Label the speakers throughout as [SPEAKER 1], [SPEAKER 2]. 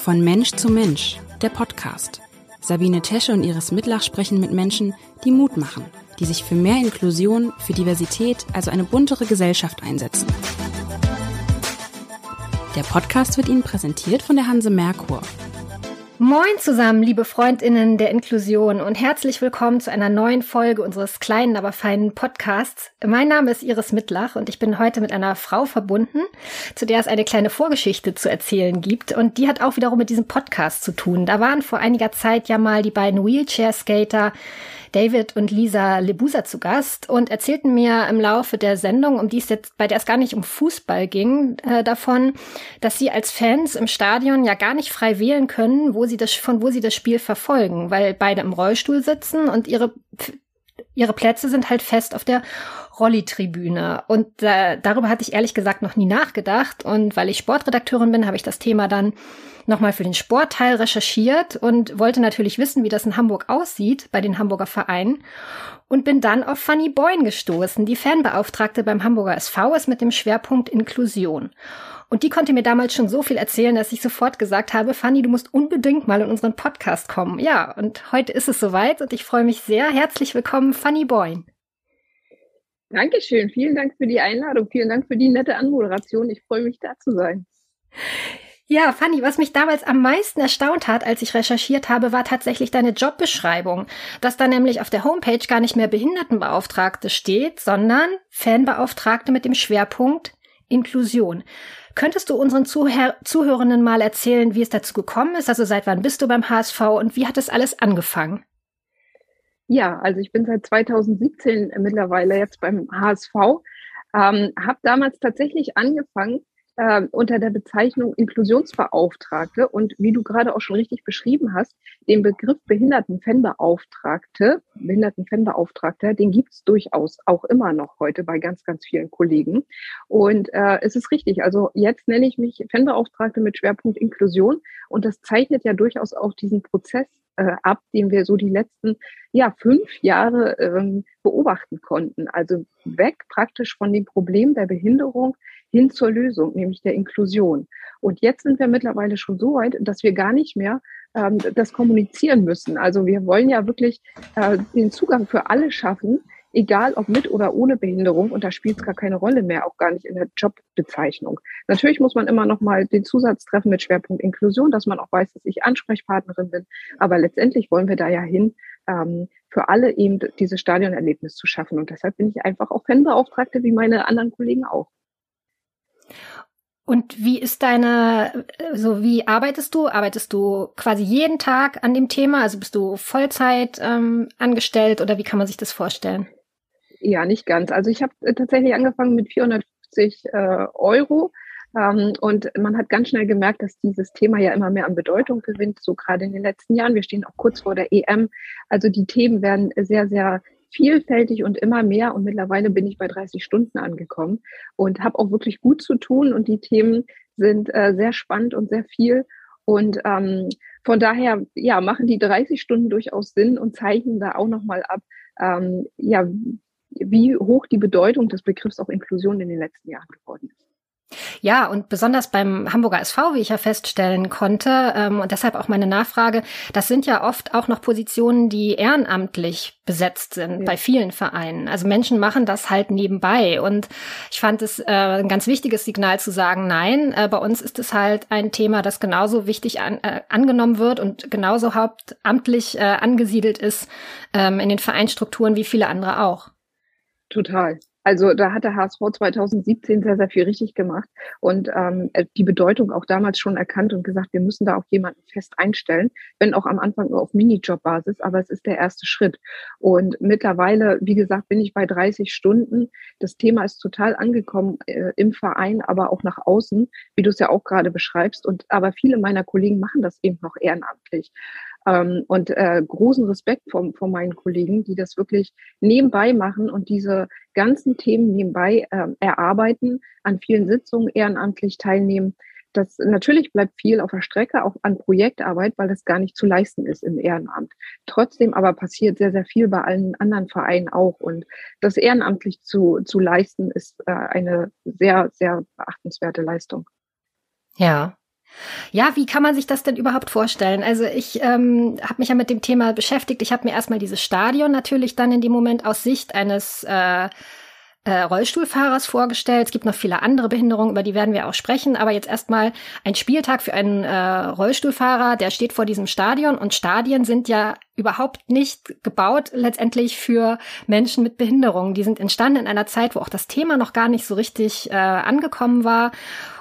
[SPEAKER 1] Von Mensch zu Mensch, der Podcast. Sabine Tesche und Iris Mitlach sprechen mit Menschen, die Mut machen, die sich für mehr Inklusion, für Diversität, also eine buntere Gesellschaft einsetzen. Der Podcast wird Ihnen präsentiert von der Hanse Merkur.
[SPEAKER 2] Moin zusammen, liebe Freundinnen der Inklusion und herzlich willkommen zu einer neuen Folge unseres kleinen, aber feinen Podcasts. Mein Name ist Iris Mittlach und ich bin heute mit einer Frau verbunden, zu der es eine kleine Vorgeschichte zu erzählen gibt und die hat auch wiederum mit diesem Podcast zu tun. Da waren vor einiger Zeit ja mal die beiden Wheelchair-Skater David und Lisa Lebusa zu Gast und erzählten mir im Laufe der Sendung, um die es jetzt, bei der es gar nicht um Fußball ging, äh, davon, dass sie als Fans im Stadion ja gar nicht frei wählen können, wo sie das, von wo sie das Spiel verfolgen, weil beide im Rollstuhl sitzen und ihre ihre Plätze sind halt fest auf der Rolli-Tribüne. Und äh, darüber hatte ich ehrlich gesagt noch nie nachgedacht. Und weil ich Sportredakteurin bin, habe ich das Thema dann nochmal für den Sportteil recherchiert und wollte natürlich wissen, wie das in Hamburg aussieht bei den Hamburger Vereinen. Und bin dann auf Fanny Boyne gestoßen, die Fanbeauftragte beim Hamburger SV ist mit dem Schwerpunkt Inklusion. Und die konnte mir damals schon so viel erzählen, dass ich sofort gesagt habe, Fanny, du musst unbedingt mal in unseren Podcast kommen. Ja, und heute ist es soweit und ich freue mich sehr. Herzlich willkommen, Fanny Boyne.
[SPEAKER 3] Dankeschön. Vielen Dank für die Einladung. Vielen Dank für die nette Anmoderation. Ich freue mich, da zu sein.
[SPEAKER 2] Ja, Fanny, was mich damals am meisten erstaunt hat, als ich recherchiert habe, war tatsächlich deine Jobbeschreibung. Dass da nämlich auf der Homepage gar nicht mehr Behindertenbeauftragte steht, sondern Fanbeauftragte mit dem Schwerpunkt Inklusion. Könntest du unseren Zuhör Zuhörenden mal erzählen, wie es dazu gekommen ist? Also seit wann bist du beim HSV und wie hat das alles angefangen?
[SPEAKER 3] Ja, also ich bin seit 2017 mittlerweile jetzt beim HSV. Ähm, habe damals tatsächlich angefangen äh, unter der Bezeichnung Inklusionsbeauftragte und wie du gerade auch schon richtig beschrieben hast, den Begriff Behindertenfanbeauftragte, Behindertenfanbeauftragter, den gibt es durchaus auch immer noch heute bei ganz, ganz vielen Kollegen. Und äh, es ist richtig, also jetzt nenne ich mich Fanbeauftragte mit Schwerpunkt Inklusion und das zeichnet ja durchaus auch diesen Prozess äh, ab, den wir so die letzten ja, fünf Jahre ähm, beobachten konnten. Also weg praktisch von dem Problem der Behinderung hin zur Lösung, nämlich der Inklusion. Und jetzt sind wir mittlerweile schon so weit, dass wir gar nicht mehr ähm, das kommunizieren müssen. Also wir wollen ja wirklich äh, den Zugang für alle schaffen, egal ob mit oder ohne Behinderung. Und da spielt es gar keine Rolle mehr, auch gar nicht in der Jobbezeichnung. Natürlich muss man immer noch mal den Zusatz treffen mit Schwerpunkt Inklusion, dass man auch weiß, dass ich Ansprechpartnerin bin. Aber letztendlich wollen wir da ja hin, ähm, für alle eben dieses Stadionerlebnis zu schaffen. Und deshalb bin ich einfach auch Fanbeauftragte wie meine anderen Kollegen auch.
[SPEAKER 2] Und wie ist deine, so wie arbeitest du? Arbeitest du quasi jeden Tag an dem Thema? Also bist du Vollzeit ähm, angestellt oder wie kann man sich das vorstellen?
[SPEAKER 3] Ja, nicht ganz. Also ich habe äh, tatsächlich angefangen mit 450 äh, Euro. Ähm, und man hat ganz schnell gemerkt, dass dieses Thema ja immer mehr an Bedeutung gewinnt, so gerade in den letzten Jahren. Wir stehen auch kurz vor der EM. Also die Themen werden sehr, sehr vielfältig und immer mehr. Und mittlerweile bin ich bei 30 Stunden angekommen und habe auch wirklich gut zu tun. Und die Themen sind äh, sehr spannend und sehr viel. Und ähm, von daher, ja, machen die 30 Stunden durchaus Sinn und zeichnen da auch nochmal ab, ähm, ja, wie hoch die Bedeutung des Begriffs auch Inklusion in den letzten Jahren geworden ist.
[SPEAKER 2] Ja, und besonders beim Hamburger SV, wie ich ja feststellen konnte, ähm, und deshalb auch meine Nachfrage, das sind ja oft auch noch Positionen, die ehrenamtlich besetzt sind ja. bei vielen Vereinen. Also Menschen machen das halt nebenbei. Und ich fand es äh, ein ganz wichtiges Signal zu sagen, nein, äh, bei uns ist es halt ein Thema, das genauso wichtig an, äh, angenommen wird und genauso hauptamtlich äh, angesiedelt ist ähm, in den Vereinsstrukturen wie viele andere auch.
[SPEAKER 3] Total. Also da hat der HSV 2017 sehr, sehr viel richtig gemacht und ähm, äh, die Bedeutung auch damals schon erkannt und gesagt, wir müssen da auch jemanden fest einstellen, wenn auch am Anfang nur auf Minijob-Basis, aber es ist der erste Schritt. Und mittlerweile, wie gesagt, bin ich bei 30 Stunden. Das Thema ist total angekommen äh, im Verein, aber auch nach außen, wie du es ja auch gerade beschreibst. Und aber viele meiner Kollegen machen das eben noch ehrenamtlich. Ähm, und äh, großen Respekt vor, vor meinen Kollegen, die das wirklich nebenbei machen und diese ganzen Themen nebenbei äh, erarbeiten, an vielen Sitzungen ehrenamtlich teilnehmen. Das natürlich bleibt viel auf der Strecke, auch an Projektarbeit, weil das gar nicht zu leisten ist im Ehrenamt. Trotzdem aber passiert sehr, sehr viel bei allen anderen Vereinen auch. Und das ehrenamtlich zu, zu leisten, ist äh, eine sehr, sehr beachtenswerte Leistung.
[SPEAKER 2] Ja, Ja, wie kann man sich das denn überhaupt vorstellen? Also ich ähm, habe mich ja mit dem Thema beschäftigt. Ich habe mir erstmal dieses Stadion natürlich dann in dem Moment aus Sicht eines äh, äh, Rollstuhlfahrers vorgestellt. Es gibt noch viele andere Behinderungen, über die werden wir auch sprechen. Aber jetzt erstmal ein Spieltag für einen äh, Rollstuhlfahrer, der steht vor diesem Stadion und Stadien sind ja überhaupt nicht gebaut letztendlich für Menschen mit Behinderungen. Die sind entstanden in einer Zeit, wo auch das Thema noch gar nicht so richtig äh, angekommen war.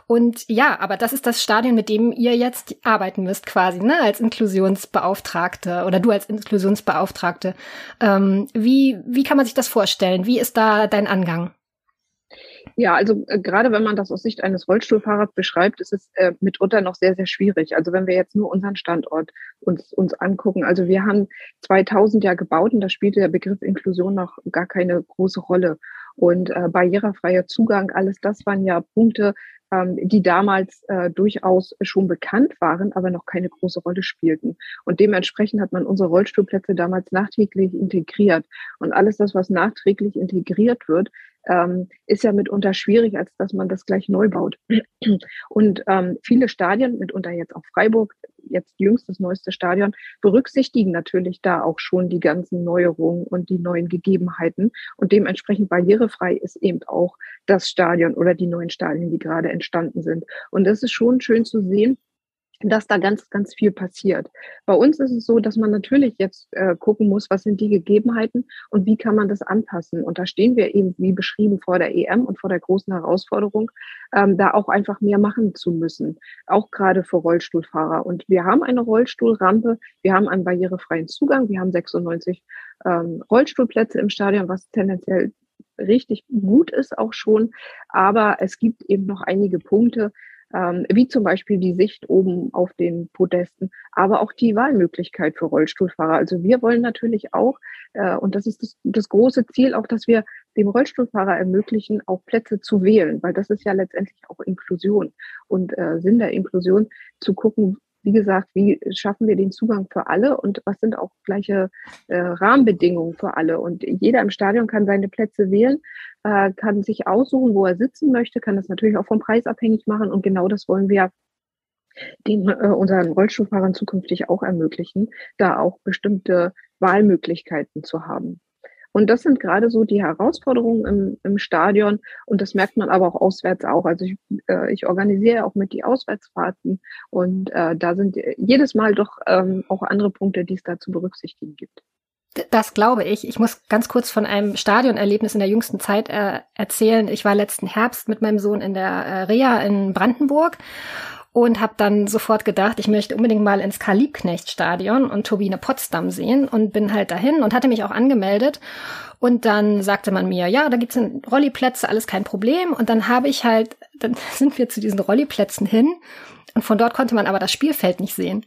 [SPEAKER 2] Und ja, aber das ist das Stadion, mit dem ihr jetzt arbeiten müsst, quasi, ne, als Inklusionsbeauftragte oder du als Inklusionsbeauftragte. Ähm, wie, wie kann man sich das vorstellen? Wie ist da dein Angang?
[SPEAKER 3] Ja, also äh, gerade wenn man das aus Sicht eines Rollstuhlfahrers beschreibt, ist es äh, mitunter noch sehr, sehr schwierig. Also wenn wir jetzt nur unseren Standort uns, uns angucken. Also wir haben 2000 ja gebaut und da spielte der Begriff Inklusion noch gar keine große Rolle. Und äh, barrierefreier Zugang, alles das waren ja Punkte, die damals äh, durchaus schon bekannt waren, aber noch keine große Rolle spielten. Und dementsprechend hat man unsere Rollstuhlplätze damals nachträglich integriert. Und alles das, was nachträglich integriert wird, ähm, ist ja mitunter schwierig, als dass man das gleich neu baut. Und ähm, viele Stadien, mitunter jetzt auch Freiburg, jetzt jüngst das neueste Stadion, berücksichtigen natürlich da auch schon die ganzen Neuerungen und die neuen Gegebenheiten. Und dementsprechend barrierefrei ist eben auch das Stadion oder die neuen Stadien, die gerade entstanden sind. Und das ist schon schön zu sehen, dass da ganz, ganz viel passiert. Bei uns ist es so, dass man natürlich jetzt äh, gucken muss, was sind die Gegebenheiten und wie kann man das anpassen. Und da stehen wir eben, wie beschrieben, vor der EM und vor der großen Herausforderung, ähm, da auch einfach mehr machen zu müssen, auch gerade für Rollstuhlfahrer. Und wir haben eine Rollstuhlrampe, wir haben einen barrierefreien Zugang, wir haben 96 ähm, Rollstuhlplätze im Stadion, was tendenziell richtig gut ist auch schon. Aber es gibt eben noch einige Punkte, ähm, wie zum Beispiel die Sicht oben auf den Podesten, aber auch die Wahlmöglichkeit für Rollstuhlfahrer. Also wir wollen natürlich auch, äh, und das ist das, das große Ziel, auch, dass wir dem Rollstuhlfahrer ermöglichen, auch Plätze zu wählen, weil das ist ja letztendlich auch Inklusion und äh, Sinn der Inklusion, zu gucken, wie gesagt, wie schaffen wir den Zugang für alle und was sind auch gleiche äh, Rahmenbedingungen für alle. Und jeder im Stadion kann seine Plätze wählen, äh, kann sich aussuchen, wo er sitzen möchte, kann das natürlich auch vom Preis abhängig machen. Und genau das wollen wir den äh, unseren Rollstuhlfahrern zukünftig auch ermöglichen, da auch bestimmte Wahlmöglichkeiten zu haben. Und das sind gerade so die Herausforderungen im, im Stadion. Und das merkt man aber auch auswärts auch. Also ich, äh, ich organisiere auch mit die Auswärtsfahrten. Und äh, da sind jedes Mal doch ähm, auch andere Punkte, die es da zu berücksichtigen gibt.
[SPEAKER 2] Das glaube ich. Ich muss ganz kurz von einem Stadionerlebnis in der jüngsten Zeit äh, erzählen. Ich war letzten Herbst mit meinem Sohn in der äh, Reha in Brandenburg und habe dann sofort gedacht, ich möchte unbedingt mal ins Karl-Liebknecht-Stadion und Turbine Potsdam sehen und bin halt dahin und hatte mich auch angemeldet. Und dann sagte man mir, ja, da gibt's Rolliplätze, alles kein Problem. Und dann habe ich halt, dann sind wir zu diesen Rolliplätzen hin und von dort konnte man aber das Spielfeld nicht sehen.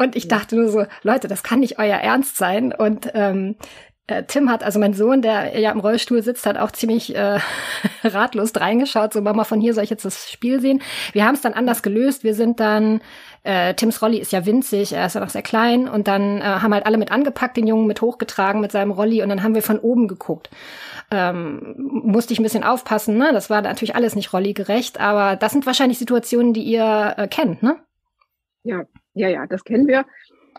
[SPEAKER 2] Und ich dachte nur so, Leute, das kann nicht euer Ernst sein. Und ähm, äh, Tim hat, also mein Sohn, der ja im Rollstuhl sitzt, hat auch ziemlich äh, ratlos reingeschaut, so Mama, von hier soll ich jetzt das Spiel sehen. Wir haben es dann anders gelöst. Wir sind dann, äh, Tims Rolli ist ja winzig, er ist ja noch sehr klein und dann äh, haben halt alle mit angepackt, den Jungen mit hochgetragen mit seinem Rolli und dann haben wir von oben geguckt. Ähm, musste ich ein bisschen aufpassen, ne? Das war natürlich alles nicht Rolli-gerecht, aber das sind wahrscheinlich Situationen, die ihr äh, kennt, ne?
[SPEAKER 3] Ja, ja, ja, das kennen wir.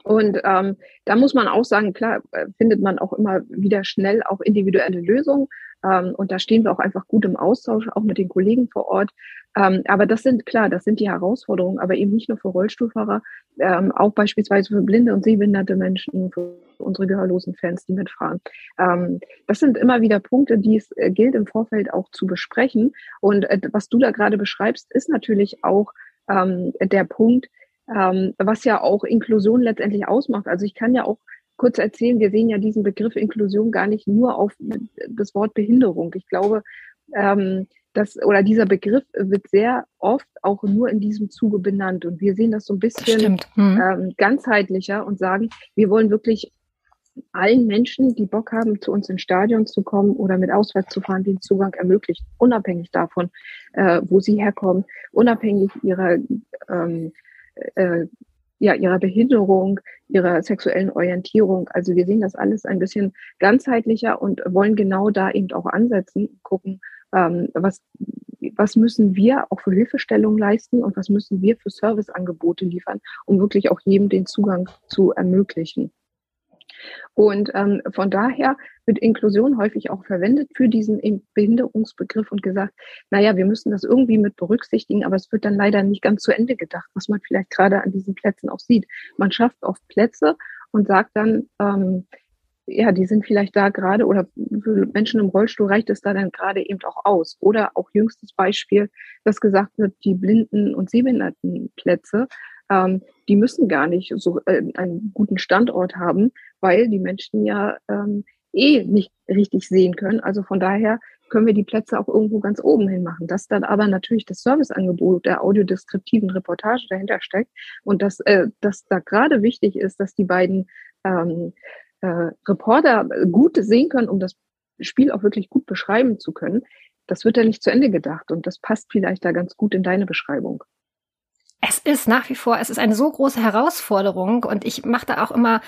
[SPEAKER 3] Und ähm, da muss man auch sagen, klar, äh, findet man auch immer wieder schnell auch individuelle Lösungen. Ähm, und da stehen wir auch einfach gut im Austausch, auch mit den Kollegen vor Ort. Ähm, aber das sind klar, das sind die Herausforderungen, aber eben nicht nur für Rollstuhlfahrer, ähm, auch beispielsweise für blinde und sehbehinderte Menschen, für unsere gehörlosen Fans, die mitfahren. Ähm, das sind immer wieder Punkte, die es äh, gilt im Vorfeld auch zu besprechen. Und äh, was du da gerade beschreibst, ist natürlich auch ähm, der Punkt, ähm, was ja auch Inklusion letztendlich ausmacht. Also ich kann ja auch kurz erzählen, wir sehen ja diesen Begriff Inklusion gar nicht nur auf das Wort Behinderung. Ich glaube, ähm, das oder dieser Begriff wird sehr oft auch nur in diesem Zuge benannt. Und wir sehen das so ein bisschen hm. ähm, ganzheitlicher und sagen, wir wollen wirklich allen Menschen, die Bock haben, zu uns ins Stadion zu kommen oder mit auswärts zu fahren, den Zugang ermöglicht, unabhängig davon, äh, wo sie herkommen, unabhängig ihrer ähm, äh, ja, ihrer Behinderung, ihrer sexuellen Orientierung. Also wir sehen das alles ein bisschen ganzheitlicher und wollen genau da eben auch ansetzen, gucken, ähm, was, was müssen wir auch für Hilfestellung leisten und was müssen wir für Serviceangebote liefern, um wirklich auch jedem den Zugang zu ermöglichen. Und ähm, von daher wird Inklusion häufig auch verwendet für diesen Behinderungsbegriff und gesagt, naja, wir müssen das irgendwie mit berücksichtigen, aber es wird dann leider nicht ganz zu Ende gedacht, was man vielleicht gerade an diesen Plätzen auch sieht. Man schafft oft Plätze und sagt dann, ähm, ja, die sind vielleicht da gerade oder für Menschen im Rollstuhl reicht es da dann gerade eben auch aus. Oder auch jüngstes Beispiel, dass gesagt wird, die Blinden- und Sehbehindertenplätze, ähm, die müssen gar nicht so äh, einen guten Standort haben, weil die Menschen ja ähm, eh nicht richtig sehen können. Also von daher können wir die Plätze auch irgendwo ganz oben hin machen. Dass dann aber natürlich das Serviceangebot der audiodeskriptiven Reportage dahinter steckt und dass, äh, dass da gerade wichtig ist, dass die beiden ähm, äh, Reporter gut sehen können, um das Spiel auch wirklich gut beschreiben zu können, das wird ja nicht zu Ende gedacht und das passt vielleicht da ganz gut in deine Beschreibung.
[SPEAKER 2] Es ist nach wie vor, es ist eine so große Herausforderung und ich mache da auch immer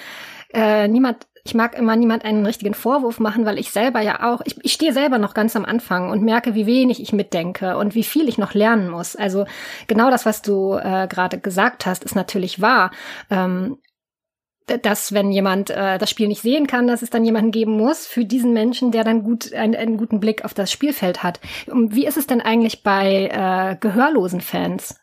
[SPEAKER 2] äh, niemand, ich mag immer niemand einen richtigen Vorwurf machen, weil ich selber ja auch, ich, ich stehe selber noch ganz am Anfang und merke, wie wenig ich mitdenke und wie viel ich noch lernen muss. Also genau das, was du äh, gerade gesagt hast, ist natürlich wahr. Ähm, dass wenn jemand äh, das Spiel nicht sehen kann, dass es dann jemanden geben muss für diesen Menschen, der dann gut einen, einen guten Blick auf das Spielfeld hat. Und wie ist es denn eigentlich bei äh, gehörlosen Fans?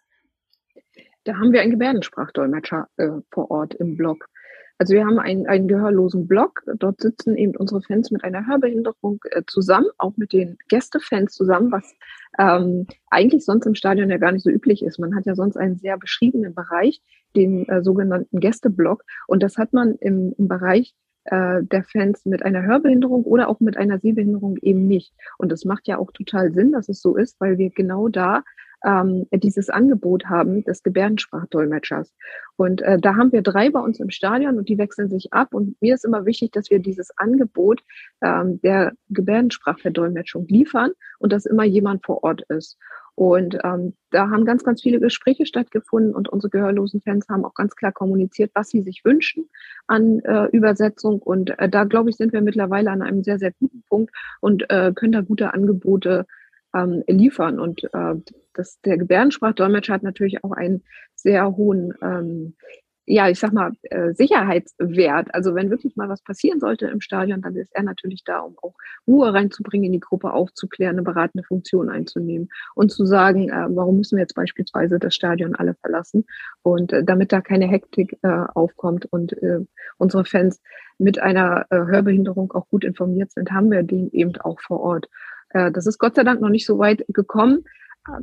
[SPEAKER 3] Da haben wir einen Gebärdensprachdolmetscher äh, vor Ort im Blog. Also wir haben einen, einen gehörlosen Blog. Dort sitzen eben unsere Fans mit einer Hörbehinderung äh, zusammen, auch mit den Gästefans zusammen, was ähm, eigentlich sonst im Stadion ja gar nicht so üblich ist. Man hat ja sonst einen sehr beschriebenen Bereich, den äh, sogenannten Gästeblock. Und das hat man im, im Bereich äh, der Fans mit einer Hörbehinderung oder auch mit einer Sehbehinderung eben nicht. Und das macht ja auch total Sinn, dass es so ist, weil wir genau da ähm, dieses Angebot haben des Gebärdensprachdolmetschers. Und äh, da haben wir drei bei uns im Stadion und die wechseln sich ab. Und mir ist immer wichtig, dass wir dieses Angebot ähm, der Gebärdensprachverdolmetschung liefern und dass immer jemand vor Ort ist. Und ähm, da haben ganz, ganz viele Gespräche stattgefunden und unsere gehörlosen Fans haben auch ganz klar kommuniziert, was sie sich wünschen an äh, Übersetzung. Und äh, da, glaube ich, sind wir mittlerweile an einem sehr, sehr guten Punkt und äh, können da gute Angebote ähm, liefern. Und äh, das, der Gebärdensprachdolmetscher hat natürlich auch einen sehr hohen, ähm, ja, ich sag mal, äh, Sicherheitswert. Also wenn wirklich mal was passieren sollte im Stadion, dann ist er natürlich da, um auch Ruhe reinzubringen, in die Gruppe aufzuklären, eine beratende Funktion einzunehmen und zu sagen, äh, warum müssen wir jetzt beispielsweise das Stadion alle verlassen und äh, damit da keine Hektik äh, aufkommt und äh, unsere Fans mit einer äh, Hörbehinderung auch gut informiert sind, haben wir den eben auch vor Ort. Äh, das ist Gott sei Dank noch nicht so weit gekommen,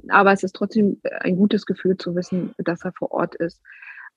[SPEAKER 3] aber es ist trotzdem ein gutes Gefühl zu wissen, dass er vor Ort ist.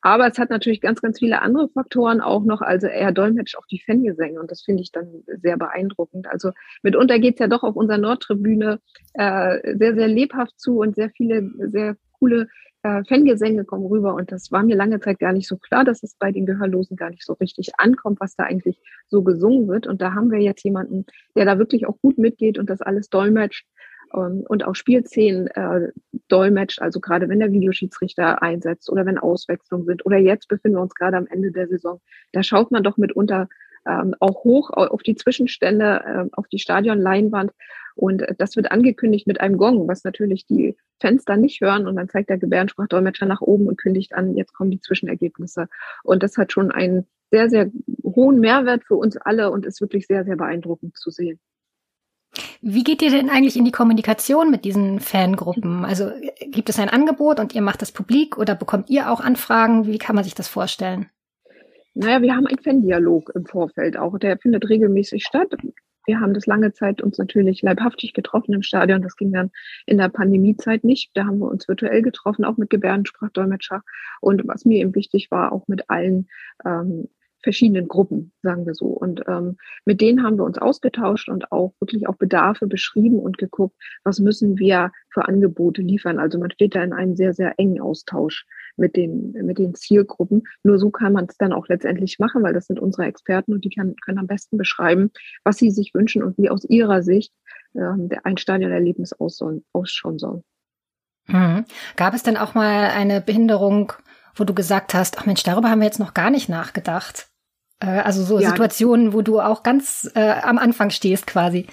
[SPEAKER 3] Aber es hat natürlich ganz, ganz viele andere Faktoren auch noch. Also er dolmetscht auch die Fangesänge und das finde ich dann sehr beeindruckend. Also mitunter geht es ja doch auf unserer Nordtribüne äh, sehr, sehr lebhaft zu und sehr viele, sehr coole äh, Fangesänge kommen rüber. Und das war mir lange Zeit gar nicht so klar, dass es bei den Gehörlosen gar nicht so richtig ankommt, was da eigentlich so gesungen wird. Und da haben wir jetzt jemanden, der da wirklich auch gut mitgeht und das alles dolmetscht ähm, und auch Spielszenen äh, dolmetscht, also gerade wenn der Videoschiedsrichter einsetzt oder wenn Auswechslungen sind oder jetzt befinden wir uns gerade am Ende der Saison, da schaut man doch mitunter ähm, auch hoch auf die Zwischenstände, äh, auf die Stadionleinwand und das wird angekündigt mit einem Gong, was natürlich die Fans dann nicht hören und dann zeigt der Gebärdensprachdolmetscher nach oben und kündigt an, jetzt kommen die Zwischenergebnisse und das hat schon einen sehr, sehr hohen Mehrwert für uns alle und ist wirklich sehr, sehr beeindruckend zu sehen.
[SPEAKER 2] Wie geht ihr denn eigentlich in die Kommunikation mit diesen Fangruppen? Also gibt es ein Angebot und ihr macht das publik oder bekommt ihr auch Anfragen? Wie kann man sich das vorstellen?
[SPEAKER 3] Naja, wir haben einen Fan-Dialog im Vorfeld auch. Der findet regelmäßig statt. Wir haben das lange Zeit uns natürlich leibhaftig getroffen im Stadion. Das ging dann in der Pandemiezeit nicht. Da haben wir uns virtuell getroffen, auch mit Gebärdensprachdolmetscher. Und was mir eben wichtig war, auch mit allen ähm, verschiedenen Gruppen, sagen wir so. Und ähm, mit denen haben wir uns ausgetauscht und auch wirklich auch Bedarfe beschrieben und geguckt, was müssen wir für Angebote liefern. Also man steht da in einem sehr, sehr engen Austausch mit den, mit den Zielgruppen. Nur so kann man es dann auch letztendlich machen, weil das sind unsere Experten und die kann, können am besten beschreiben, was sie sich wünschen und wie aus ihrer Sicht ähm, ein Stadionerlebnis ausschauen soll.
[SPEAKER 2] Mhm. Gab es denn auch mal eine Behinderung wo du gesagt hast, ach Mensch, darüber haben wir jetzt noch gar nicht nachgedacht? Äh, also so ja. Situationen, wo du auch ganz äh, am Anfang stehst quasi.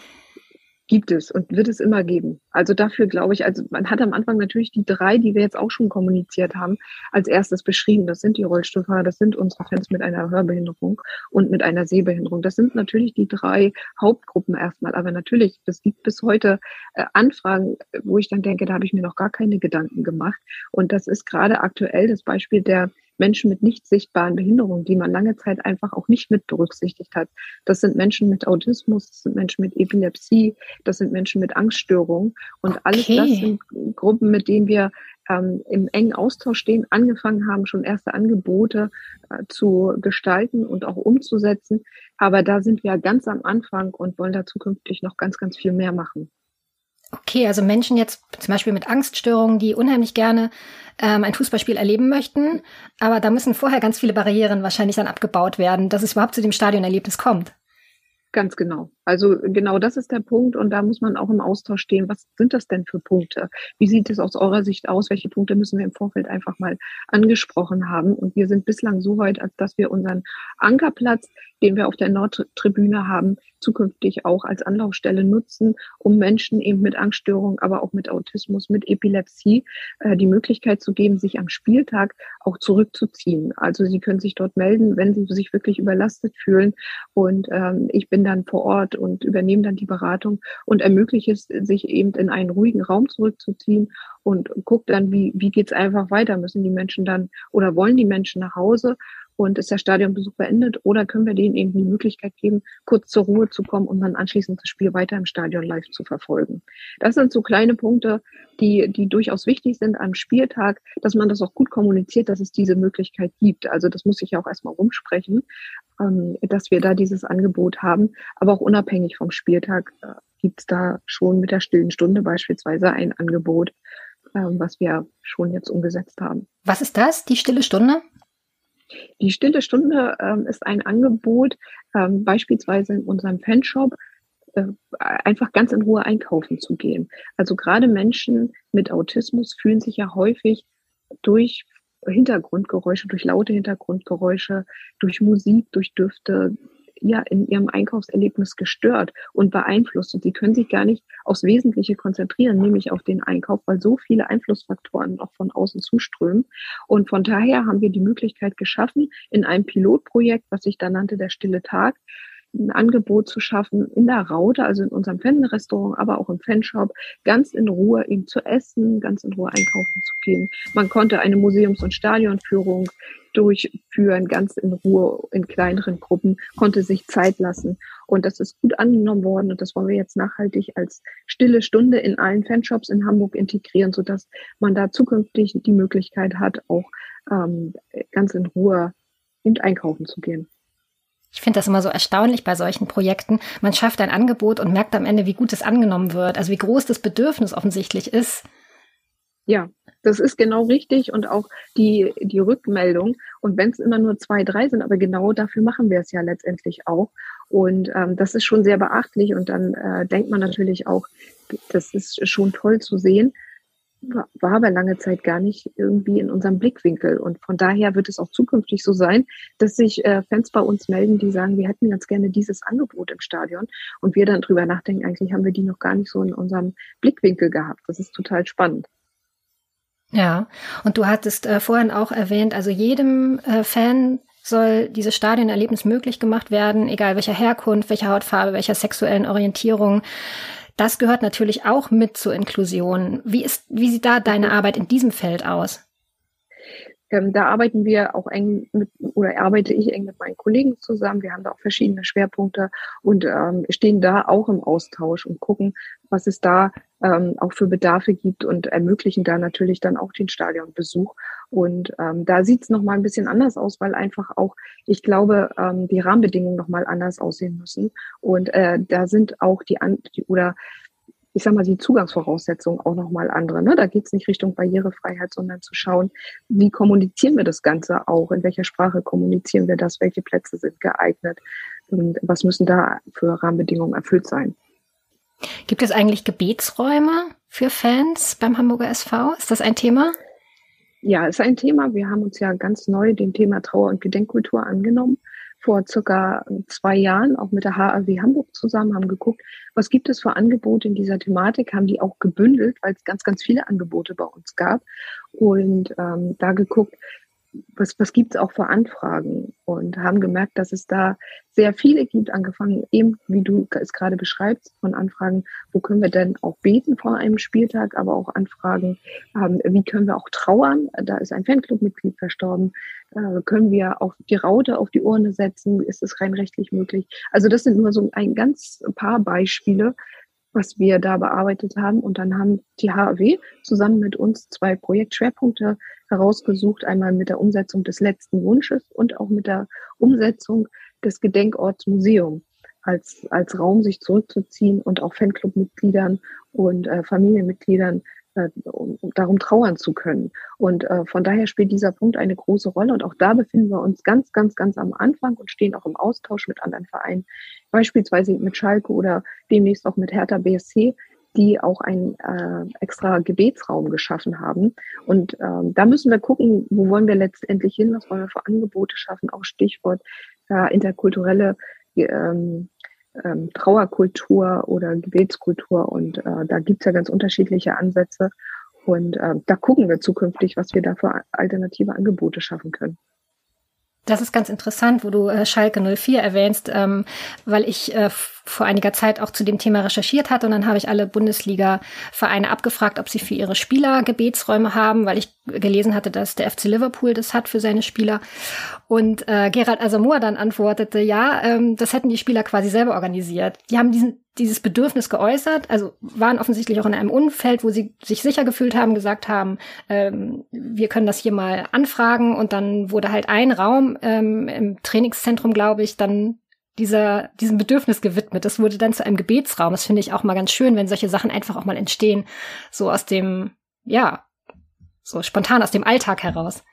[SPEAKER 3] Gibt es und wird es immer geben. Also dafür glaube ich, also man hat am Anfang natürlich die drei, die wir jetzt auch schon kommuniziert haben, als erstes beschrieben. Das sind die Rollstuhlfahrer, das sind unsere Fans mit einer Hörbehinderung und mit einer Sehbehinderung. Das sind natürlich die drei Hauptgruppen erstmal. Aber natürlich, es gibt bis heute äh, Anfragen, wo ich dann denke, da habe ich mir noch gar keine Gedanken gemacht. Und das ist gerade aktuell das Beispiel der Menschen mit nicht sichtbaren Behinderungen, die man lange Zeit einfach auch nicht mit berücksichtigt hat. Das sind Menschen mit Autismus, das sind Menschen mit Epilepsie, das sind Menschen mit Angststörungen. Und okay. alles das sind Gruppen, mit denen wir ähm, im engen Austausch stehen, angefangen haben, schon erste Angebote äh, zu gestalten und auch umzusetzen. Aber da sind wir ganz am Anfang und wollen da zukünftig noch ganz, ganz viel mehr machen.
[SPEAKER 2] Okay, also Menschen jetzt zum Beispiel mit Angststörungen, die unheimlich gerne ähm, ein Fußballspiel erleben möchten, aber da müssen vorher ganz viele Barrieren wahrscheinlich dann abgebaut werden, dass es überhaupt zu dem Stadionerlebnis kommt.
[SPEAKER 3] Ganz genau. Also genau das ist der Punkt und da muss man auch im Austausch stehen. Was sind das denn für Punkte? Wie sieht es aus eurer Sicht aus? Welche Punkte müssen wir im Vorfeld einfach mal angesprochen haben? Und wir sind bislang so weit, als dass wir unseren Ankerplatz, den wir auf der Nordtribüne haben, zukünftig auch als Anlaufstelle nutzen, um Menschen eben mit Angststörungen, aber auch mit Autismus, mit Epilepsie äh, die Möglichkeit zu geben, sich am Spieltag auch zurückzuziehen. Also sie können sich dort melden, wenn sie sich wirklich überlastet fühlen. Und ähm, ich bin dann vor Ort und übernehmen dann die Beratung und ermöglicht es, sich eben in einen ruhigen Raum zurückzuziehen und guckt dann, wie, wie geht's einfach weiter? Müssen die Menschen dann oder wollen die Menschen nach Hause? und ist der Stadionbesuch beendet oder können wir denen eben die Möglichkeit geben, kurz zur Ruhe zu kommen und dann anschließend das Spiel weiter im Stadion live zu verfolgen. Das sind so kleine Punkte, die, die durchaus wichtig sind am Spieltag, dass man das auch gut kommuniziert, dass es diese Möglichkeit gibt. Also das muss ich ja auch erstmal rumsprechen, dass wir da dieses Angebot haben. Aber auch unabhängig vom Spieltag äh, gibt es da schon mit der stillen Stunde beispielsweise ein Angebot, ähm, was wir schon jetzt umgesetzt haben.
[SPEAKER 2] Was ist das, die stille Stunde?
[SPEAKER 3] Die Stille Stunde ähm, ist ein Angebot, ähm, beispielsweise in unserem Fanshop, äh, einfach ganz in Ruhe einkaufen zu gehen. Also gerade Menschen mit Autismus fühlen sich ja häufig durch Hintergrundgeräusche, durch laute Hintergrundgeräusche, durch Musik, durch Düfte, ja in ihrem Einkaufserlebnis gestört und beeinflusst. Und sie können sich gar nicht aufs Wesentliche konzentrieren, nämlich auf den Einkauf, weil so viele Einflussfaktoren noch von außen zuströmen. Und von daher haben wir die Möglichkeit geschaffen, in einem Pilotprojekt, was sich da nannte, der stille Tag, ein Angebot zu schaffen in der Raute, also in unserem Fan-Restaurant, aber auch im Fanshop, ganz in Ruhe eben zu essen, ganz in Ruhe einkaufen zu gehen. Man konnte eine Museums- und Stadionführung durchführen, ganz in Ruhe, in kleineren Gruppen, konnte sich Zeit lassen. Und das ist gut angenommen worden und das wollen wir jetzt nachhaltig als stille Stunde in allen Fanshops in Hamburg integrieren, sodass man da zukünftig die Möglichkeit hat, auch ähm, ganz in Ruhe und einkaufen zu gehen.
[SPEAKER 2] Ich finde das immer so erstaunlich bei solchen Projekten. Man schafft ein Angebot und merkt am Ende, wie gut es angenommen wird, also wie groß das Bedürfnis offensichtlich ist.
[SPEAKER 3] Ja, das ist genau richtig und auch die, die Rückmeldung. Und wenn es immer nur zwei, drei sind, aber genau dafür machen wir es ja letztendlich auch. Und ähm, das ist schon sehr beachtlich. Und dann äh, denkt man natürlich auch, das ist schon toll zu sehen, war aber lange Zeit gar nicht irgendwie in unserem Blickwinkel. Und von daher wird es auch zukünftig so sein, dass sich äh, Fans bei uns melden, die sagen, wir hätten ganz gerne dieses Angebot im Stadion. Und wir dann drüber nachdenken, eigentlich haben wir die noch gar nicht so in unserem Blickwinkel gehabt. Das ist total spannend.
[SPEAKER 2] Ja, und du hattest äh, vorhin auch erwähnt, also jedem äh, Fan soll dieses Stadionerlebnis möglich gemacht werden, egal welcher Herkunft, welcher Hautfarbe, welcher sexuellen Orientierung. Das gehört natürlich auch mit zur Inklusion. Wie ist, wie sieht da deine Arbeit in diesem Feld aus?
[SPEAKER 3] Ähm, da arbeiten wir auch eng mit, oder arbeite ich eng mit meinen Kollegen zusammen. Wir haben da auch verschiedene Schwerpunkte und ähm, stehen da auch im Austausch und gucken, was es da ähm, auch für Bedarfe gibt und ermöglichen da natürlich dann auch den Stadionbesuch. Und ähm, da sieht es nochmal ein bisschen anders aus, weil einfach auch, ich glaube, ähm, die Rahmenbedingungen nochmal anders aussehen müssen. Und äh, da sind auch die, An die oder ich sag mal, die Zugangsvoraussetzungen auch nochmal andere. Ne? Da geht es nicht Richtung Barrierefreiheit, sondern zu schauen, wie kommunizieren wir das Ganze auch, in welcher Sprache kommunizieren wir das, welche Plätze sind geeignet und was müssen da für Rahmenbedingungen erfüllt sein.
[SPEAKER 2] Gibt es eigentlich Gebetsräume für Fans beim Hamburger SV? Ist das ein Thema?
[SPEAKER 3] Ja, ist ein Thema. Wir haben uns ja ganz neu dem Thema Trauer- und Gedenkkultur angenommen vor circa zwei Jahren auch mit der HAW Hamburg zusammen, haben geguckt, was gibt es für Angebote in dieser Thematik, haben die auch gebündelt, weil es ganz, ganz viele Angebote bei uns gab und ähm, da geguckt, was, was gibt es auch für Anfragen? Und haben gemerkt, dass es da sehr viele gibt, angefangen eben, wie du es gerade beschreibst, von Anfragen, wo können wir denn auch beten vor einem Spieltag, aber auch Anfragen, ähm, wie können wir auch trauern, da ist ein Fanclubmitglied verstorben, äh, können wir auch die Raute auf die Urne setzen, ist es rein rechtlich möglich. Also das sind nur so ein ganz paar Beispiele, was wir da bearbeitet haben. Und dann haben die HAW zusammen mit uns zwei Projektschwerpunkte herausgesucht, einmal mit der Umsetzung des letzten Wunsches und auch mit der Umsetzung des Gedenkorts Museum als, als Raum, sich zurückzuziehen und auch Fanclubmitgliedern und äh, Familienmitgliedern äh, um, um darum trauern zu können. Und äh, von daher spielt dieser Punkt eine große Rolle. Und auch da befinden wir uns ganz, ganz, ganz am Anfang und stehen auch im Austausch mit anderen Vereinen, beispielsweise mit Schalke oder demnächst auch mit Hertha BSC, die auch einen äh, extra Gebetsraum geschaffen haben. Und ähm, da müssen wir gucken, wo wollen wir letztendlich hin, was wollen wir für Angebote schaffen, auch Stichwort äh, interkulturelle ähm, ähm, Trauerkultur oder Gebetskultur. Und äh, da gibt's ja ganz unterschiedliche Ansätze. Und äh, da gucken wir zukünftig, was wir da für alternative Angebote schaffen können.
[SPEAKER 2] Das ist ganz interessant, wo du äh, Schalke 04 erwähnst, ähm, weil ich äh, vor einiger Zeit auch zu dem Thema recherchiert hatte und dann habe ich alle Bundesliga-Vereine abgefragt, ob sie für ihre Spieler Gebetsräume haben, weil ich gelesen hatte, dass der FC Liverpool das hat für seine Spieler. Und äh, Gerald Asamoah dann antwortete, ja, ähm, das hätten die Spieler quasi selber organisiert. Die haben diesen, dieses Bedürfnis geäußert, also waren offensichtlich auch in einem Umfeld, wo sie sich sicher gefühlt haben, gesagt haben, ähm, wir können das hier mal anfragen und dann wurde halt ein Raum ähm, im Trainingszentrum, glaube ich, dann dieser, diesem Bedürfnis gewidmet. Das wurde dann zu einem Gebetsraum. Das finde ich auch mal ganz schön, wenn solche Sachen einfach auch mal entstehen, so aus dem, ja, so spontan aus dem Alltag heraus.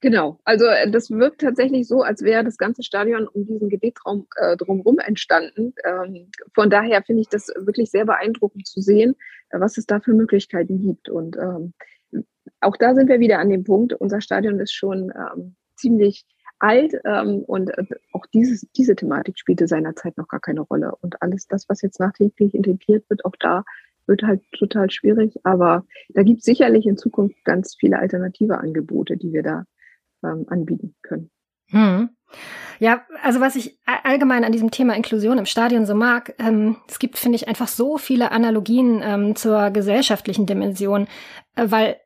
[SPEAKER 3] Genau, also äh, das wirkt tatsächlich so, als wäre das ganze Stadion um diesen Gebetsraum äh, drumherum entstanden. Ähm, von daher finde ich das wirklich sehr beeindruckend zu sehen, äh, was es da für Möglichkeiten gibt. Und ähm, auch da sind wir wieder an dem Punkt, unser Stadion ist schon ähm, ziemlich alt ähm, und äh, auch dieses, diese Thematik spielte seinerzeit noch gar keine Rolle. Und alles das, was jetzt nachträglich integriert wird, auch da wird halt total schwierig. Aber da gibt es sicherlich in Zukunft ganz viele alternative Angebote, die wir da ähm, anbieten können.
[SPEAKER 2] Hm. Ja, also was ich allgemein an diesem Thema Inklusion im Stadion so mag, ähm, es gibt, finde ich, einfach so viele Analogien ähm, zur gesellschaftlichen Dimension, äh, weil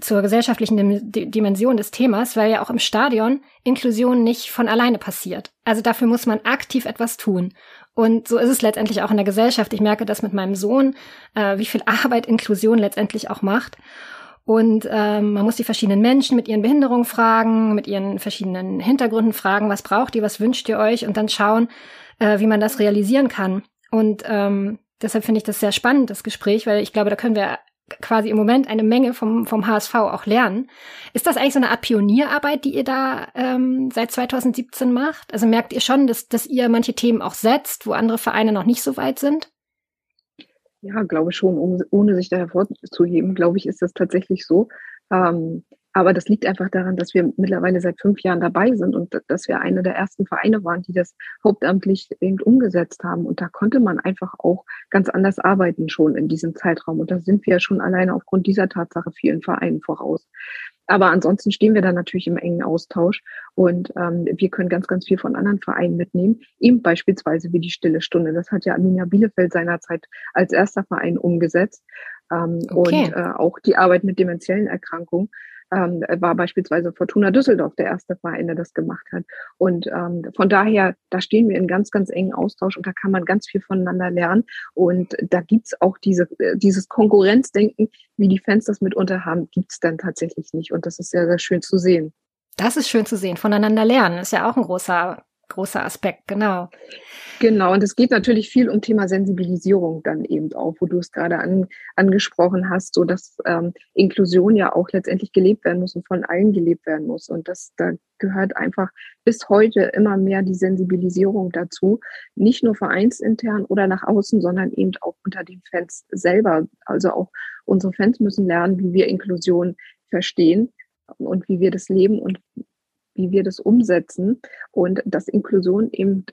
[SPEAKER 2] zur gesellschaftlichen Dimension des Themas, weil ja auch im Stadion Inklusion nicht von alleine passiert. Also dafür muss man aktiv etwas tun. Und so ist es letztendlich auch in der Gesellschaft. Ich merke das mit meinem Sohn, äh, wie viel Arbeit Inklusion letztendlich auch macht. Und ähm, man muss die verschiedenen Menschen mit ihren Behinderungen fragen, mit ihren verschiedenen Hintergründen fragen, was braucht ihr, was wünscht ihr euch und dann schauen, äh, wie man das realisieren kann. Und ähm, deshalb finde ich das sehr spannend, das Gespräch, weil ich glaube, da können wir quasi im Moment eine Menge vom, vom HSV auch lernen. Ist das eigentlich so eine Art Pionierarbeit, die ihr da ähm, seit 2017 macht? Also merkt ihr schon, dass, dass ihr manche Themen auch setzt, wo andere Vereine noch nicht so weit sind?
[SPEAKER 3] Ja, glaube schon, um, ohne sich da hervorzuheben, glaube ich, ist das tatsächlich so. Ähm, aber das liegt einfach daran, dass wir mittlerweile seit fünf Jahren dabei sind und dass wir eine der ersten Vereine waren, die das hauptamtlich eben umgesetzt haben. Und da konnte man einfach auch ganz anders arbeiten schon in diesem Zeitraum. Und da sind wir schon alleine aufgrund dieser Tatsache vielen Vereinen voraus. Aber ansonsten stehen wir da natürlich im engen Austausch und ähm, wir können ganz, ganz viel von anderen Vereinen mitnehmen. Eben beispielsweise wie die Stille Stunde. Das hat ja Arminia Bielefeld seinerzeit als erster Verein umgesetzt. Ähm, okay. Und äh, auch die Arbeit mit demenziellen Erkrankungen ähm, war beispielsweise Fortuna Düsseldorf der erste Verein, der das gemacht hat. Und ähm, von daher, da stehen wir in ganz, ganz engen Austausch und da kann man ganz viel voneinander lernen. Und da gibt's auch diese, äh, dieses Konkurrenzdenken, wie die Fans das mitunter haben, gibt's dann tatsächlich nicht. Und das ist sehr, sehr schön zu sehen.
[SPEAKER 2] Das ist schön zu sehen. Voneinander lernen ist ja auch ein großer großer Aspekt, genau.
[SPEAKER 3] Genau, und es geht natürlich viel um Thema Sensibilisierung dann eben auch, wo du es gerade an, angesprochen hast, so dass ähm, Inklusion ja auch letztendlich gelebt werden muss und von allen gelebt werden muss. Und das da gehört einfach bis heute immer mehr die Sensibilisierung dazu, nicht nur vereinsintern oder nach außen, sondern eben auch unter den Fans selber. Also auch unsere Fans müssen lernen, wie wir Inklusion verstehen und wie wir das leben und wie wir das umsetzen und dass Inklusion eben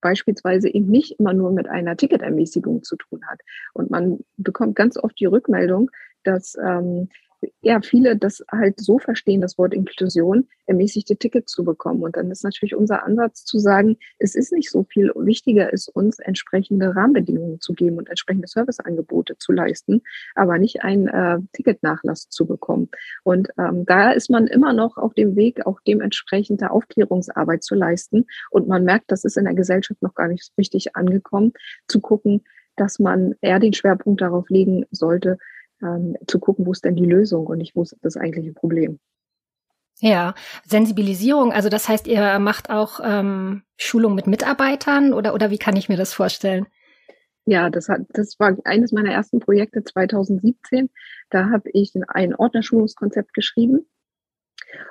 [SPEAKER 3] beispielsweise eben nicht immer nur mit einer Ticketermäßigung zu tun hat. Und man bekommt ganz oft die Rückmeldung, dass ähm, ja, viele das halt so verstehen, das Wort Inklusion, ermäßigte Tickets zu bekommen. Und dann ist natürlich unser Ansatz zu sagen, es ist nicht so viel. Wichtiger ist uns, entsprechende Rahmenbedingungen zu geben und entsprechende Serviceangebote zu leisten, aber nicht einen äh, Ticketnachlass zu bekommen. Und ähm, da ist man immer noch auf dem Weg, auch dementsprechende Aufklärungsarbeit zu leisten. Und man merkt, das ist in der Gesellschaft noch gar nicht richtig angekommen, zu gucken, dass man eher den Schwerpunkt darauf legen sollte, ähm, zu gucken, wo ist denn die Lösung und nicht, wo ist das eigentliche Problem.
[SPEAKER 2] Ja, Sensibilisierung, also das heißt, ihr macht auch ähm, Schulung mit Mitarbeitern oder, oder wie kann ich mir das vorstellen?
[SPEAKER 3] Ja, das, hat, das war eines meiner ersten Projekte 2017. Da habe ich ein Ordnerschulungskonzept geschrieben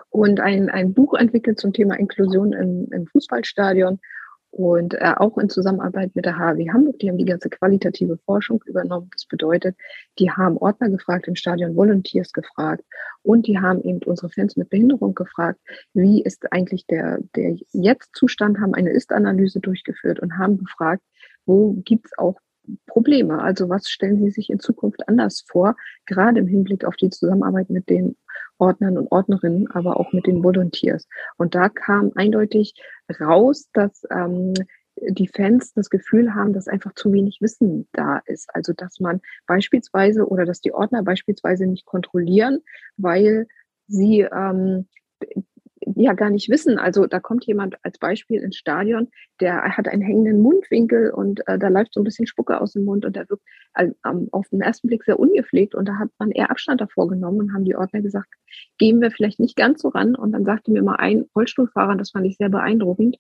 [SPEAKER 3] und ein, ein Buch entwickelt zum Thema Inklusion im, im Fußballstadion und äh, auch in Zusammenarbeit mit der HW Hamburg, die haben die ganze qualitative Forschung übernommen. Das bedeutet, die haben Ordner gefragt, im Stadion Volunteers gefragt und die haben eben unsere Fans mit Behinderung gefragt, wie ist eigentlich der, der Jetzt-Zustand, haben eine Ist-Analyse durchgeführt und haben gefragt, wo gibt es auch Probleme? Also was stellen Sie sich in Zukunft anders vor, gerade im Hinblick auf die Zusammenarbeit mit den Ordnern und Ordnerinnen, aber auch mit den Volunteers. Und da kam eindeutig raus, dass ähm, die Fans das Gefühl haben, dass einfach zu wenig Wissen da ist. Also dass man beispielsweise oder dass die Ordner beispielsweise nicht kontrollieren, weil sie ähm, ja gar nicht wissen. Also da kommt jemand als Beispiel ins Stadion, der hat einen hängenden Mundwinkel und äh, da läuft so ein bisschen Spucke aus dem Mund und der wirkt äh, auf den ersten Blick sehr ungepflegt und da hat man eher Abstand davor genommen und haben die Ordner gesagt, gehen wir vielleicht nicht ganz so ran und dann sagte mir mal ein Rollstuhlfahrer, das fand ich sehr beeindruckend,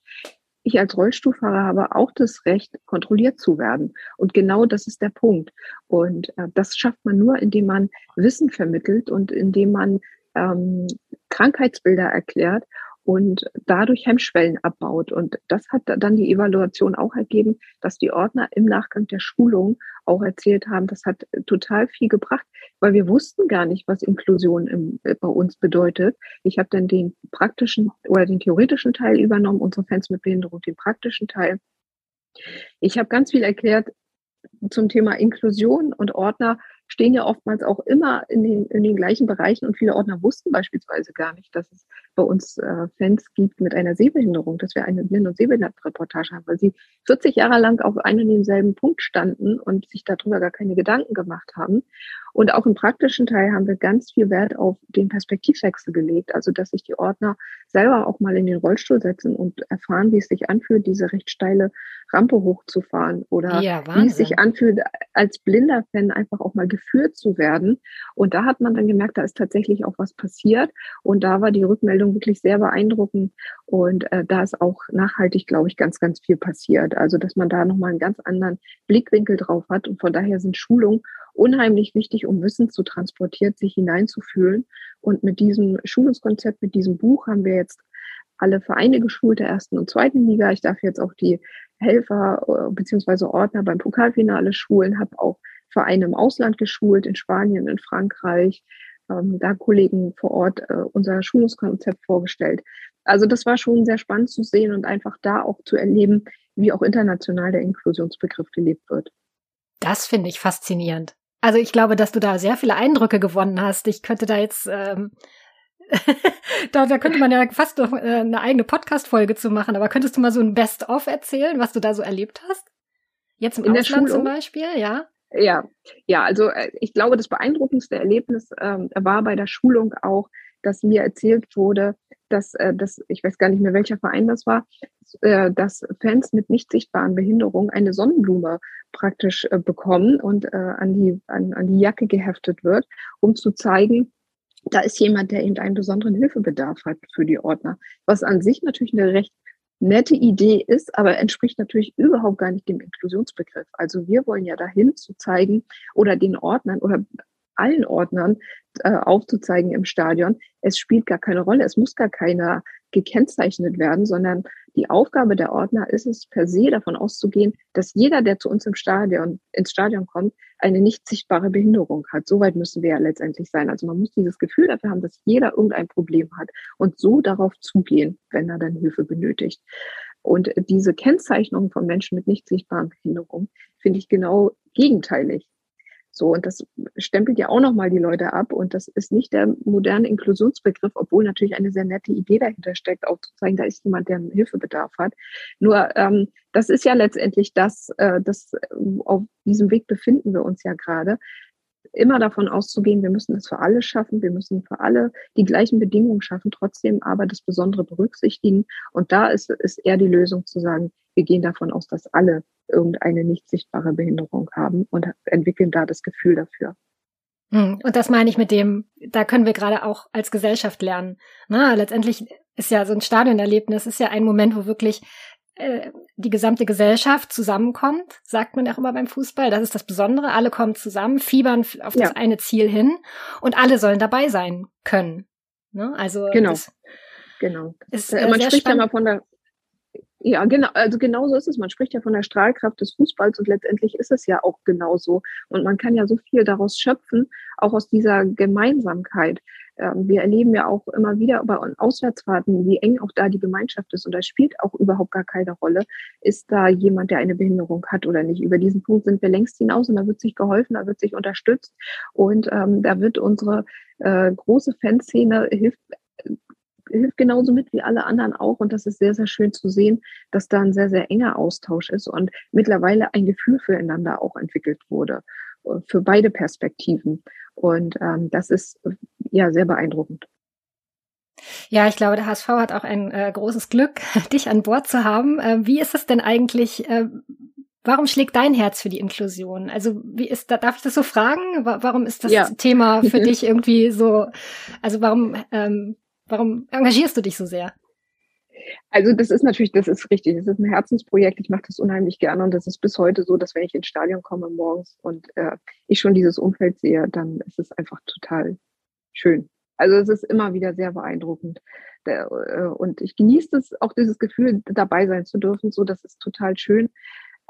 [SPEAKER 3] ich als Rollstuhlfahrer habe auch das Recht, kontrolliert zu werden. Und genau das ist der Punkt. Und äh, das schafft man nur, indem man Wissen vermittelt und indem man ähm, Krankheitsbilder erklärt und dadurch Hemmschwellen abbaut. Und das hat dann die Evaluation auch ergeben, dass die Ordner im Nachgang der Schulung auch erzählt haben, das hat total viel gebracht, weil wir wussten gar nicht, was Inklusion im, äh, bei uns bedeutet. Ich habe dann den praktischen oder den theoretischen Teil übernommen, unsere Fans mit Behinderung den praktischen Teil. Ich habe ganz viel erklärt zum Thema Inklusion und Ordner stehen ja oftmals auch immer in den, in den gleichen Bereichen und viele Ordner wussten beispielsweise gar nicht, dass es bei uns äh, Fans gibt mit einer Sehbehinderung, dass wir eine Blind- und Sehbehindertenreportage haben, weil sie 40 Jahre lang auf einem und demselben Punkt standen und sich darüber gar keine Gedanken gemacht haben. Und auch im praktischen Teil haben wir ganz viel Wert auf den Perspektivwechsel gelegt, also dass sich die Ordner selber auch mal in den Rollstuhl setzen und erfahren, wie es sich anfühlt, diese recht steile Rampe hochzufahren oder ja, wie es sich anfühlt, als blinder Fan einfach auch mal geführt zu werden. Und da hat man dann gemerkt, da ist tatsächlich auch was passiert. Und da war die Rückmeldung wirklich sehr beeindruckend. Und äh, da ist auch nachhaltig, glaube ich, ganz, ganz viel passiert. Also, dass man da nochmal einen ganz anderen Blickwinkel drauf hat. Und von daher sind Schulungen unheimlich wichtig, um Wissen zu transportieren, sich hineinzufühlen. Und mit diesem Schulungskonzept, mit diesem Buch haben wir jetzt alle Vereine geschult der ersten und zweiten Liga. Ich darf jetzt auch die Helfer äh, beziehungsweise Ordner beim Pokalfinale schulen, habe auch Vereine im Ausland geschult, in Spanien, in Frankreich, ähm, da Kollegen vor Ort äh, unser Schulungskonzept vorgestellt. Also das war schon sehr spannend zu sehen und einfach da auch zu erleben, wie auch international der Inklusionsbegriff gelebt wird.
[SPEAKER 2] Das finde ich faszinierend. Also ich glaube, dass du da sehr viele Eindrücke gewonnen hast. Ich könnte da jetzt ähm, da, da könnte man ja fast noch äh, eine eigene Podcast-Folge zu machen, aber könntest du mal so ein Best-of erzählen, was du da so erlebt hast? Jetzt im In Ausland zum Beispiel, ja?
[SPEAKER 3] Ja, ja, also äh, ich glaube, das beeindruckendste Erlebnis ähm, war bei der Schulung auch, dass mir erzählt wurde, dass, äh, dass ich weiß gar nicht mehr, welcher Verein das war, äh, dass Fans mit nicht sichtbaren Behinderungen eine Sonnenblume praktisch äh, bekommen und äh, an, die, an, an die Jacke geheftet wird, um zu zeigen, da ist jemand, der eben einen besonderen Hilfebedarf hat für die Ordner, was an sich natürlich eine recht nette Idee ist, aber entspricht natürlich überhaupt gar nicht dem Inklusionsbegriff. Also wir wollen ja dahin zu zeigen oder den Ordnern oder allen Ordnern äh, aufzuzeigen im Stadion, es spielt gar keine Rolle, es muss gar keiner gekennzeichnet werden, sondern die Aufgabe der Ordner ist es per se davon auszugehen, dass jeder, der zu uns im Stadion, ins Stadion kommt, eine nicht sichtbare Behinderung hat. Soweit müssen wir ja letztendlich sein. Also man muss dieses Gefühl dafür haben, dass jeder irgendein Problem hat und so darauf zugehen, wenn er dann Hilfe benötigt. Und diese Kennzeichnung von Menschen mit nicht sichtbaren Behinderungen finde ich genau gegenteilig. So, und das stempelt ja auch nochmal die Leute ab. Und das ist nicht der moderne Inklusionsbegriff, obwohl natürlich eine sehr nette Idee dahinter steckt, auch zu zeigen, da ist jemand, der Hilfebedarf hat. Nur, ähm, das ist ja letztendlich das, äh, das, äh, auf diesem Weg befinden wir uns ja gerade immer davon auszugehen, wir müssen es für alle schaffen, wir müssen für alle die gleichen Bedingungen schaffen, trotzdem aber das Besondere berücksichtigen. Und da ist, ist eher die Lösung zu sagen, wir gehen davon aus, dass alle irgendeine nicht sichtbare Behinderung haben und entwickeln da das Gefühl dafür.
[SPEAKER 2] Hm, und das meine ich mit dem, da können wir gerade auch als Gesellschaft lernen. Na, letztendlich ist ja so ein Stadionerlebnis, ist ja ein Moment, wo wirklich äh, die gesamte Gesellschaft zusammenkommt, sagt man ja auch immer beim Fußball. Das ist das Besondere. Alle kommen zusammen, fiebern auf das ja. eine Ziel hin und alle sollen dabei sein können. Ne? Also
[SPEAKER 3] genau, genau. Ist, äh, man spricht ja mal von der ja, genau, also genau so ist es. Man spricht ja von der Strahlkraft des Fußballs und letztendlich ist es ja auch genauso. Und man kann ja so viel daraus schöpfen, auch aus dieser Gemeinsamkeit. Ähm, wir erleben ja auch immer wieder bei Auswärtsfahrten, wie eng auch da die Gemeinschaft ist. Und da spielt auch überhaupt gar keine Rolle, ist da jemand, der eine Behinderung hat oder nicht. Über diesen Punkt sind wir längst hinaus und da wird sich geholfen, da wird sich unterstützt. Und ähm, da wird unsere äh, große Fanszene hilft hilft genauso mit wie alle anderen auch. Und das ist sehr, sehr schön zu sehen, dass da ein sehr, sehr enger Austausch ist und mittlerweile ein Gefühl füreinander auch entwickelt wurde, äh, für beide Perspektiven. Und ähm, das ist ja sehr beeindruckend.
[SPEAKER 2] Ja, ich glaube, der HSV hat auch ein äh, großes Glück, dich an Bord zu haben. Äh, wie ist es denn eigentlich? Äh, warum schlägt dein Herz für die Inklusion? Also, wie ist da, darf ich das so fragen? Warum ist das ja. Thema für dich irgendwie so, also warum ähm, Warum engagierst du dich so sehr?
[SPEAKER 3] Also das ist natürlich, das ist richtig. Das ist ein Herzensprojekt. Ich mache das unheimlich gerne und das ist bis heute so, dass wenn ich ins Stadion komme morgens und äh, ich schon dieses Umfeld sehe, dann ist es einfach total schön. Also es ist immer wieder sehr beeindruckend. Äh, und ich genieße es auch dieses Gefühl, dabei sein zu dürfen. So, das ist total schön.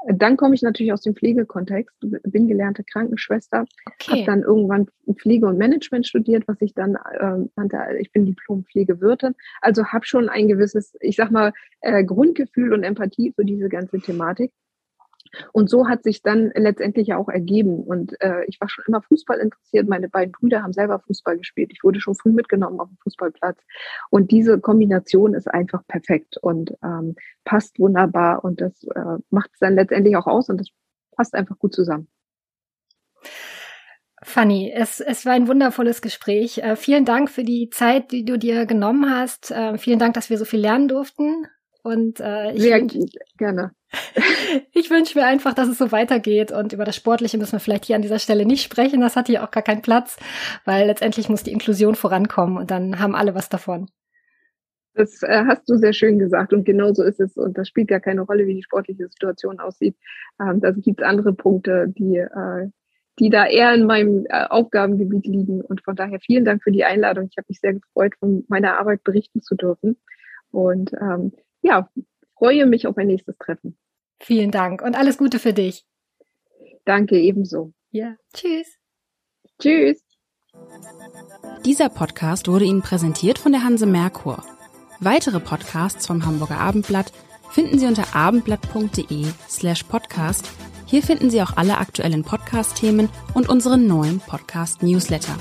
[SPEAKER 3] Dann komme ich natürlich aus dem Pflegekontext, bin gelernte Krankenschwester, okay. habe dann irgendwann Pflege und Management studiert, was ich dann äh, nannte, ich bin Diplom-Pflegewirtin. Also habe schon ein gewisses, ich sag mal, äh, Grundgefühl und Empathie für diese ganze Thematik. Und so hat sich dann letztendlich ja auch ergeben. Und äh, ich war schon immer Fußball interessiert. Meine beiden Brüder haben selber Fußball gespielt. Ich wurde schon früh mitgenommen auf dem Fußballplatz. Und diese Kombination ist einfach perfekt und ähm, passt wunderbar. Und das äh, macht es dann letztendlich auch aus und das passt einfach gut zusammen.
[SPEAKER 2] Fanny, es, es war ein wundervolles Gespräch. Äh, vielen Dank für die Zeit, die du dir genommen hast. Äh, vielen Dank, dass wir so viel lernen durften. Und äh, ich
[SPEAKER 3] Sehr wünsch, gerne.
[SPEAKER 2] ich wünsche mir einfach, dass es so weitergeht. Und über das Sportliche müssen wir vielleicht hier an dieser Stelle nicht sprechen. Das hat hier auch gar keinen Platz, weil letztendlich muss die Inklusion vorankommen und dann haben alle was davon.
[SPEAKER 3] Das äh, hast du sehr schön gesagt und genau so ist es. Und das spielt ja keine Rolle, wie die sportliche Situation aussieht. Ähm, da gibt es andere Punkte, die, äh, die da eher in meinem äh, Aufgabengebiet liegen. Und von daher vielen Dank für die Einladung. Ich habe mich sehr gefreut, von meiner Arbeit berichten zu dürfen. Und ähm, ja, freue mich auf ein nächstes Treffen.
[SPEAKER 2] Vielen Dank und alles Gute für dich.
[SPEAKER 3] Danke ebenso.
[SPEAKER 2] Ja, tschüss.
[SPEAKER 3] Tschüss.
[SPEAKER 1] Dieser Podcast wurde Ihnen präsentiert von der Hanse Merkur. Weitere Podcasts vom Hamburger Abendblatt finden Sie unter abendblatt.de slash podcast. Hier finden Sie auch alle aktuellen Podcast-Themen und unseren neuen Podcast-Newsletter.